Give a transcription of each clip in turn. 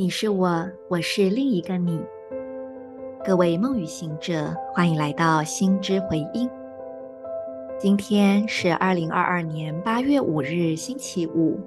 你是我，我是另一个你。各位梦与行者，欢迎来到心之回音。今天是二零二二年八月五日，星期五。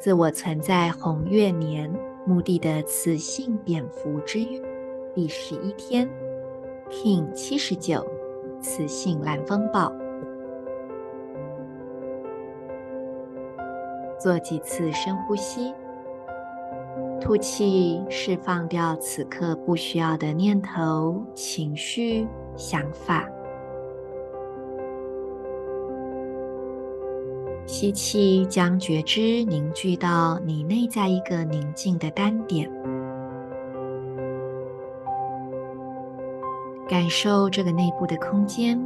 自我存在红月年墓地的雌性蝙蝠之月第十一天，King 七十九，雌性蓝风暴。做几次深呼吸。吐气，释放掉此刻不需要的念头、情绪、想法。吸气，将觉知凝聚到你内在一个宁静的单点，感受这个内部的空间。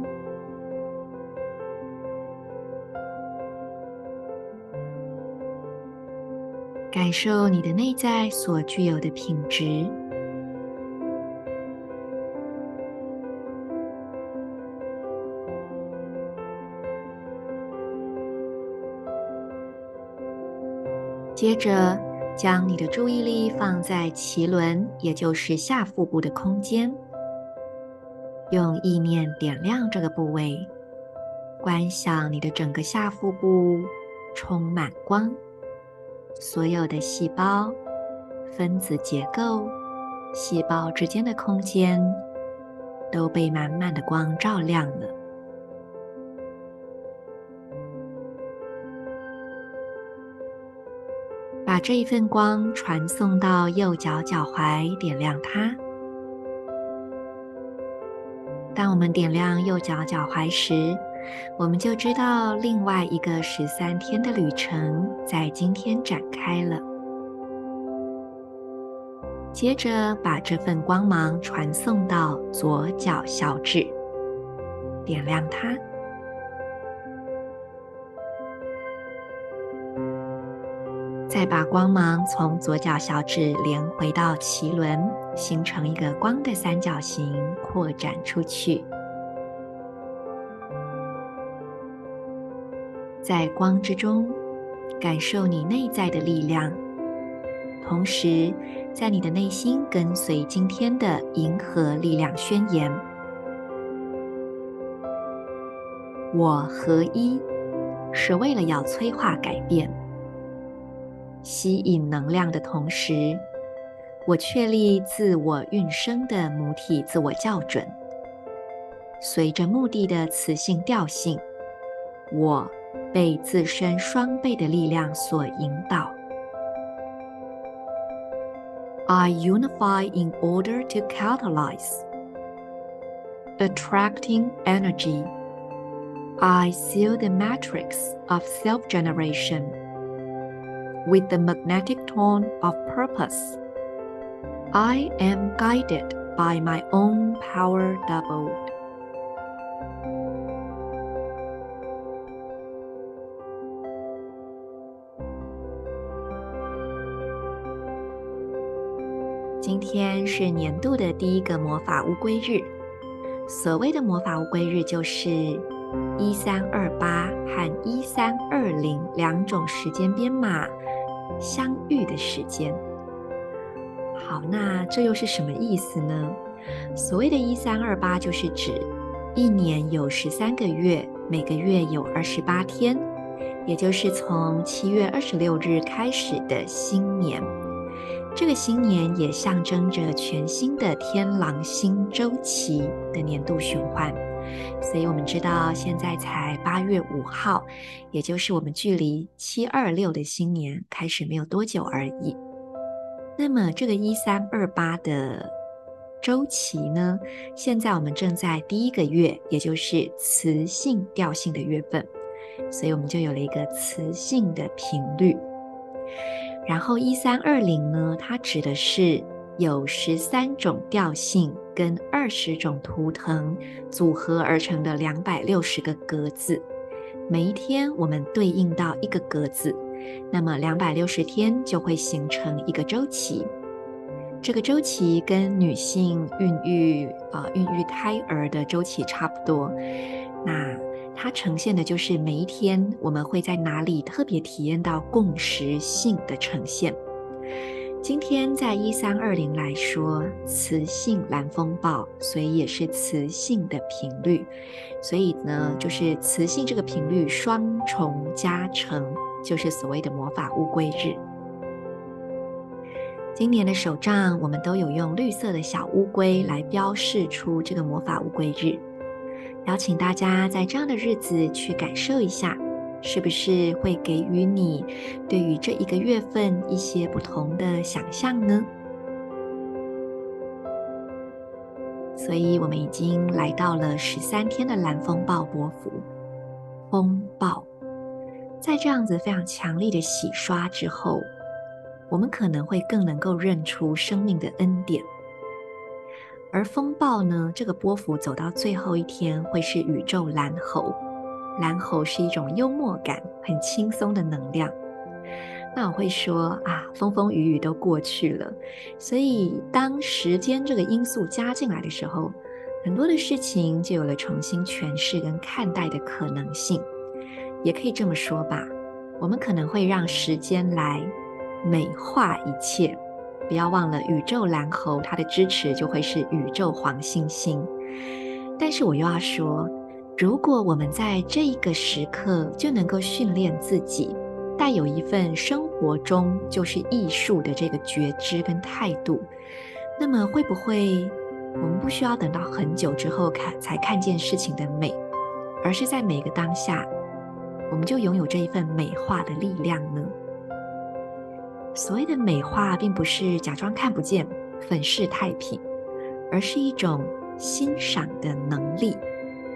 感受你的内在所具有的品质。接着，将你的注意力放在脐轮，也就是下腹部的空间，用意念点亮这个部位，观想你的整个下腹部充满光。所有的细胞、分子结构、细胞之间的空间都被满满的光照亮了。把这一份光传送到右脚脚踝，点亮它。当我们点亮右脚脚踝时，我们就知道另外一个十三天的旅程在今天展开了。接着把这份光芒传送到左脚小指，点亮它。再把光芒从左脚小指连回到脐轮，形成一个光的三角形，扩展出去。在光之中，感受你内在的力量，同时在你的内心跟随今天的银河力量宣言：我合一，是为了要催化改变，吸引能量的同时，我确立自我运生的母体自我校准，随着目的的磁性调性，我。被自身双倍的力量所引导。I unify in order to catalyze, attracting energy. I seal the matrix of self-generation with the magnetic tone of purpose. I am guided by my own power doubled. 今天是年度的第一个魔法乌龟日。所谓的魔法乌龟日，就是一三二八和一三二零两种时间编码相遇的时间。好，那这又是什么意思呢？所谓的一三二八，就是指一年有十三个月，每个月有二十八天，也就是从七月二十六日开始的新年。这个新年也象征着全新的天狼星周期的年度循环，所以我们知道现在才八月五号，也就是我们距离七二六的新年开始没有多久而已。那么这个一三二八的周期呢，现在我们正在第一个月，也就是磁性调性的月份，所以我们就有了一个磁性的频率。然后一三二零呢，它指的是有十三种调性跟二十种图腾组合而成的两百六十个格子。每一天我们对应到一个格子，那么两百六十天就会形成一个周期。这个周期跟女性孕育啊、孕育胎儿的周期差不多。那它呈现的就是每一天我们会在哪里特别体验到共识性的呈现。今天在一三二零来说，磁性蓝风暴，所以也是磁性的频率，所以呢，就是磁性这个频率双重加成，就是所谓的魔法乌龟日。今年的手账，我们都有用绿色的小乌龟来标示出这个魔法乌龟日。邀请大家在这样的日子去感受一下，是不是会给予你对于这一个月份一些不同的想象呢？所以，我们已经来到了十三天的蓝风暴波幅。风暴，在这样子非常强力的洗刷之后。我们可能会更能够认出生命的恩典，而风暴呢，这个波幅走到最后一天会是宇宙蓝猴。蓝猴是一种幽默感、很轻松的能量。那我会说啊，风风雨雨都过去了，所以当时间这个因素加进来的时候，很多的事情就有了重新诠释跟看待的可能性。也可以这么说吧，我们可能会让时间来。美化一切，不要忘了宇宙蓝猴，它的支持就会是宇宙黄星星。但是我又要说，如果我们在这一个时刻就能够训练自己，带有一份生活中就是艺术的这个觉知跟态度，那么会不会我们不需要等到很久之后看才看见事情的美，而是在每个当下，我们就拥有这一份美化的力量呢？所谓的美化，并不是假装看不见、粉饰太平，而是一种欣赏的能力、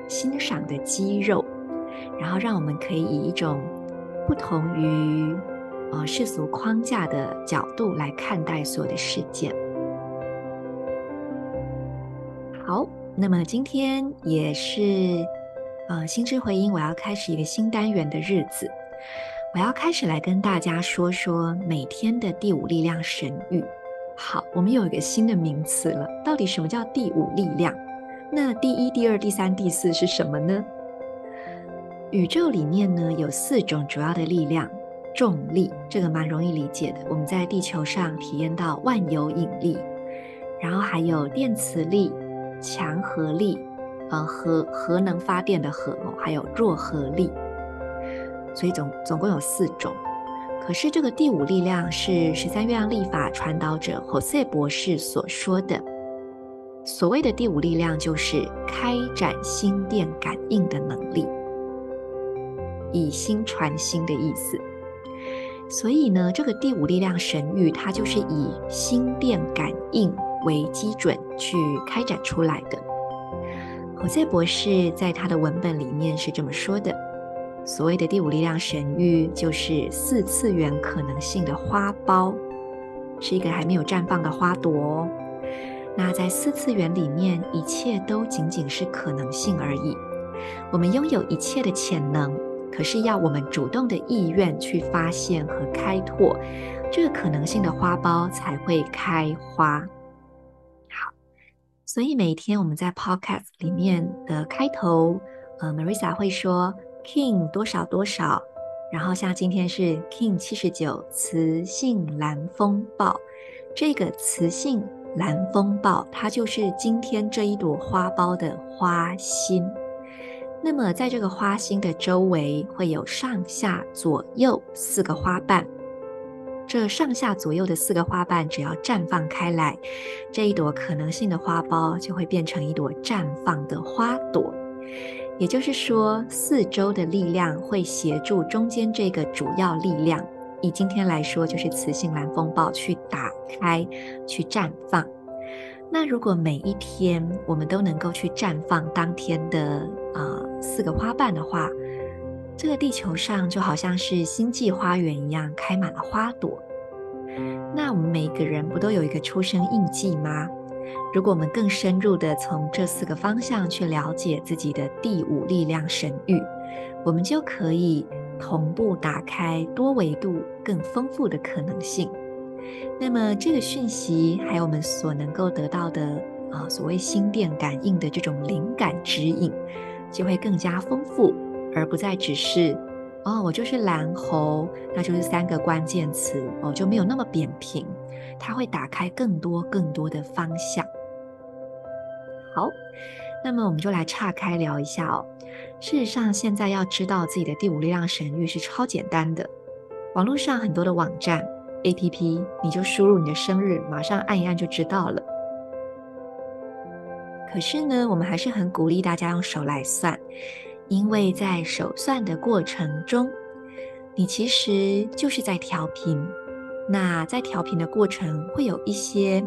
欣赏的肌肉，然后让我们可以以一种不同于呃世俗框架的角度来看待所有的事件。好，那么今天也是呃心之回音，我要开始一个新单元的日子。我要开始来跟大家说说每天的第五力量神域。好，我们有一个新的名词了。到底什么叫第五力量？那第一、第二、第三、第四是什么呢？宇宙里面呢，有四种主要的力量，重力这个蛮容易理解的。我们在地球上体验到万有引力，然后还有电磁力、强合力，呃，核核能发电的核，还有弱合力。所以总总共有四种，可是这个第五力量是十三月亮历法传导者侯塞博士所说的。所谓的第五力量，就是开展心电感应的能力，以心传心的意思。所以呢，这个第五力量神諭，它就是以心电感应为基准去开展出来的。侯塞博士在他的文本里面是这么说的。所谓的第五力量神域，就是四次元可能性的花苞，是一个还没有绽放的花朵。那在四次元里面，一切都仅仅是可能性而已。我们拥有一切的潜能，可是要我们主动的意愿去发现和开拓，这个可能性的花苞才会开花。好，所以每天我们在 Podcast 里面的开头，呃，Marisa 会说。King 多少多少，然后像今天是 King 七十九，雌性蓝风暴。这个雌性蓝风暴，它就是今天这一朵花苞的花心。那么在这个花心的周围，会有上下左右四个花瓣。这上下左右的四个花瓣，只要绽放开来，这一朵可能性的花苞就会变成一朵绽放的花朵。也就是说，四周的力量会协助中间这个主要力量，以今天来说，就是雌性蓝风暴去打开、去绽放。那如果每一天我们都能够去绽放当天的啊、呃、四个花瓣的话，这个地球上就好像是星际花园一样，开满了花朵。那我们每个人不都有一个出生印记吗？如果我们更深入地从这四个方向去了解自己的第五力量神域，我们就可以同步打开多维度、更丰富的可能性。那么，这个讯息还有我们所能够得到的啊，所谓心电感应的这种灵感指引，就会更加丰富，而不再只是哦，我就是蓝猴，那就是三个关键词哦，就没有那么扁平。它会打开更多更多的方向。好，那么我们就来岔开聊一下哦。事实上，现在要知道自己的第五力量神域是超简单的。网络上很多的网站、APP，你就输入你的生日，马上按一按就知道了。可是呢，我们还是很鼓励大家用手来算，因为在手算的过程中，你其实就是在调频。那在调频的过程，会有一些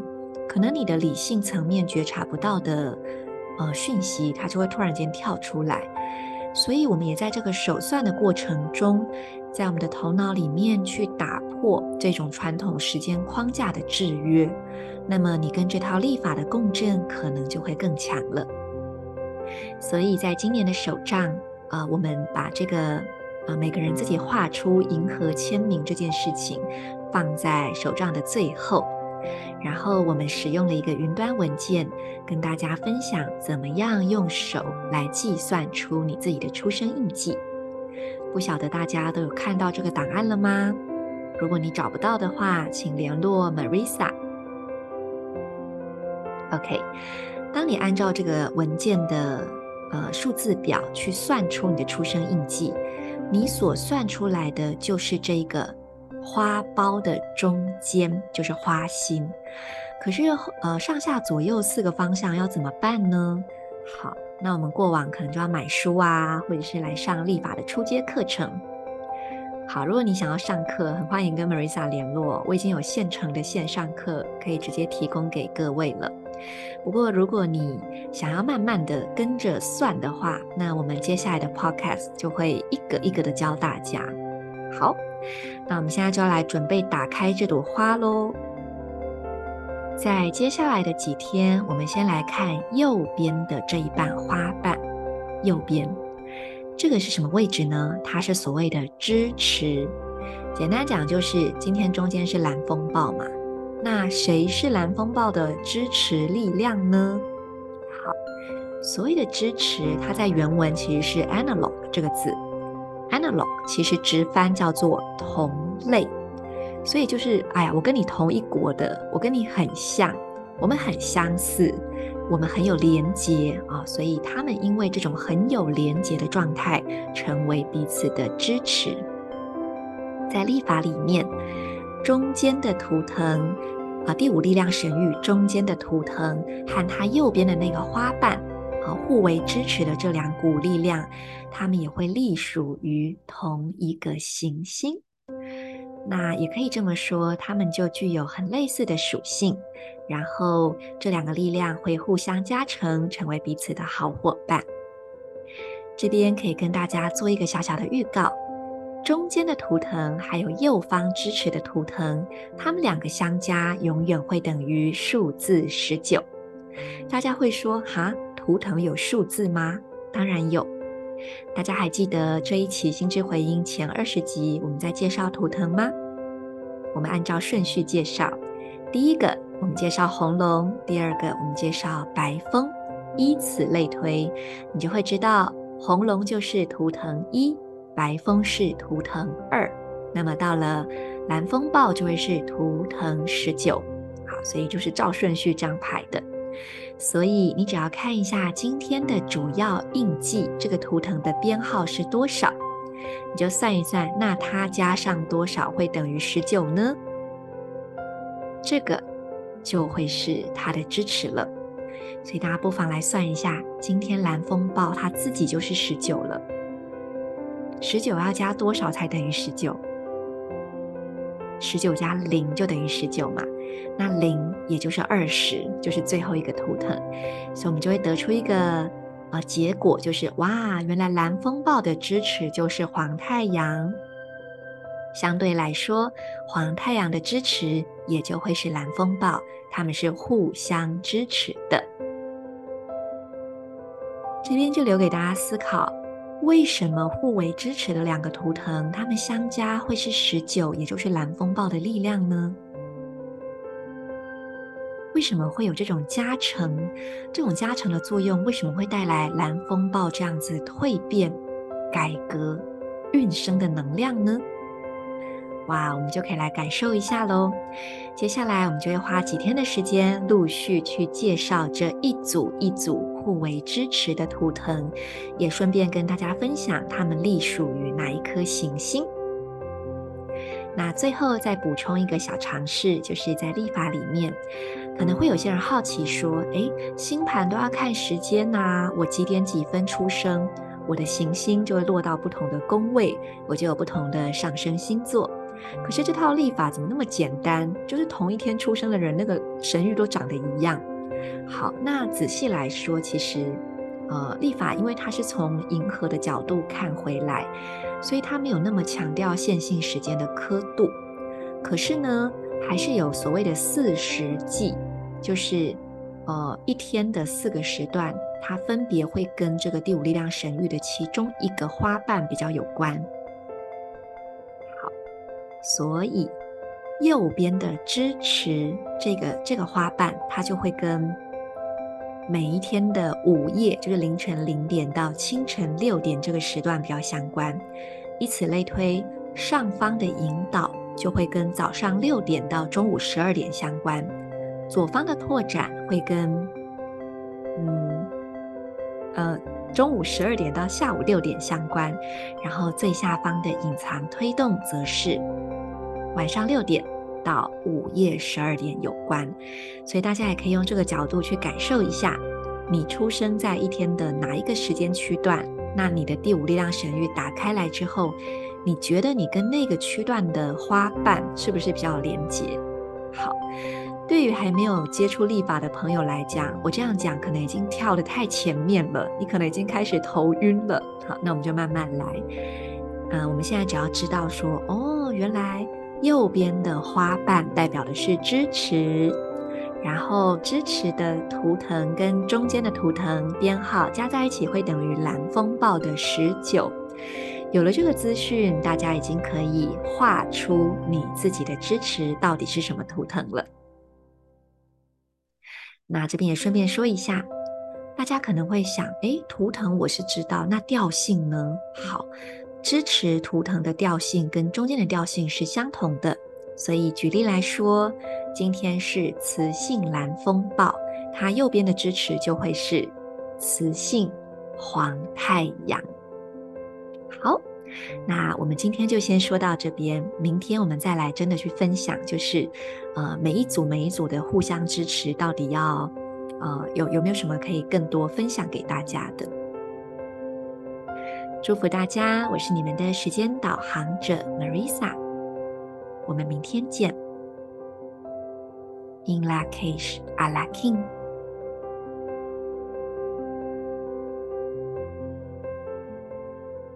可能你的理性层面觉察不到的呃讯息，它就会突然间跳出来。所以，我们也在这个手算的过程中，在我们的头脑里面去打破这种传统时间框架的制约。那么，你跟这套历法的共振可能就会更强了。所以在今年的手账，啊、呃，我们把这个啊、呃，每个人自己画出银河签名这件事情，放在手账的最后。然后我们使用了一个云端文件，跟大家分享怎么样用手来计算出你自己的出生印记。不晓得大家都有看到这个档案了吗？如果你找不到的话，请联络 Marisa。OK，当你按照这个文件的呃数字表去算出你的出生印记，你所算出来的就是这个。花苞的中间就是花心，可是呃上下左右四个方向要怎么办呢？好，那我们过往可能就要买书啊，或者是来上历法的初阶课程。好，如果你想要上课，很欢迎跟 Marisa 联络，我已经有现成的线上课可以直接提供给各位了。不过如果你想要慢慢的跟着算的话，那我们接下来的 Podcast 就会一个一个的教大家。好。那我们现在就要来准备打开这朵花喽。在接下来的几天，我们先来看右边的这一半花瓣。右边，这个是什么位置呢？它是所谓的支持。简单讲，就是今天中间是蓝风暴嘛。那谁是蓝风暴的支持力量呢？好，所谓的支持，它在原文其实是 analog 这个字。Analog 其实直翻叫做同类，所以就是哎呀，我跟你同一国的，我跟你很像，我们很相似，我们很有连结啊，所以他们因为这种很有连结的状态，成为彼此的支持。在历法里面，中间的图腾啊，第五力量神域中间的图腾和它右边的那个花瓣。互为支持的这两股力量，它们也会隶属于同一个行星。那也可以这么说，它们就具有很类似的属性。然后这两个力量会互相加成，成为彼此的好伙伴。这边可以跟大家做一个小小的预告：中间的图腾还有右方支持的图腾，它们两个相加永远会等于数字十九。大家会说哈？图腾有数字吗？当然有。大家还记得这一期心之回音前二十集我们在介绍图腾吗？我们按照顺序介绍。第一个我们介绍红龙，第二个我们介绍白风，依此类推，你就会知道红龙就是图腾一，白风是图腾二。那么到了蓝风暴就会是图腾十九。好，所以就是照顺序这样排的。所以你只要看一下今天的主要印记，这个图腾的编号是多少，你就算一算，那它加上多少会等于十九呢？这个就会是它的支持了。所以大家不妨来算一下，今天蓝风暴它自己就是十九了，十九要加多少才等于十九？十九加零就等于十九嘛，那零也就是二十，就是最后一个图腾，所以我们就会得出一个呃结果，就是哇，原来蓝风暴的支持就是黄太阳，相对来说，黄太阳的支持也就会是蓝风暴，他们是互相支持的。这边就留给大家思考。为什么互为支持的两个图腾，它们相加会是十九，也就是蓝风暴的力量呢？为什么会有这种加成？这种加成的作用为什么会带来蓝风暴这样子蜕变、改革、运生的能量呢？哇，我们就可以来感受一下喽。接下来我们就会花几天的时间，陆续去介绍这一组一组互为支持的图腾，也顺便跟大家分享它们隶属于哪一颗行星。那最后再补充一个小常识，就是在历法里面，可能会有些人好奇说：“诶，星盘都要看时间呐，我几点几分出生？”我的行星就会落到不同的宫位，我就有不同的上升星座。可是这套历法怎么那么简单？就是同一天出生的人，那个神域都长得一样。好，那仔细来说，其实，呃，历法因为它是从银河的角度看回来，所以它没有那么强调线性时间的刻度。可是呢，还是有所谓的四时纪，就是呃一天的四个时段。它分别会跟这个第五力量神域的其中一个花瓣比较有关。好，所以右边的支持这个这个花瓣，它就会跟每一天的午夜，就是凌晨零点到清晨六点这个时段比较相关。以此类推，上方的引导就会跟早上六点到中午十二点相关。左方的拓展会跟嗯。呃，中午十二点到下午六点相关，然后最下方的隐藏推动则是晚上六点到午夜十二点有关，所以大家也可以用这个角度去感受一下，你出生在一天的哪一个时间区段，那你的第五力量神域打开来之后，你觉得你跟那个区段的花瓣是不是比较连结？好。对于还没有接触立法的朋友来讲，我这样讲可能已经跳得太前面了，你可能已经开始头晕了。好，那我们就慢慢来。嗯，我们现在只要知道说，哦，原来右边的花瓣代表的是支持，然后支持的图腾跟中间的图腾编号加在一起会等于蓝风暴的十九。有了这个资讯，大家已经可以画出你自己的支持到底是什么图腾了。那这边也顺便说一下，大家可能会想，诶，图腾我是知道，那调性呢？好，支持图腾的调性跟中间的调性是相同的，所以举例来说，今天是雌性蓝风暴，它右边的支持就会是雌性黄太阳。好。那我们今天就先说到这边，明天我们再来真的去分享，就是，呃，每一组每一组的互相支持，到底要，呃，有有没有什么可以更多分享给大家的？祝福大家，我是你们的时间导航者 Marisa，我们明天见。In Lak'ech Ala K'in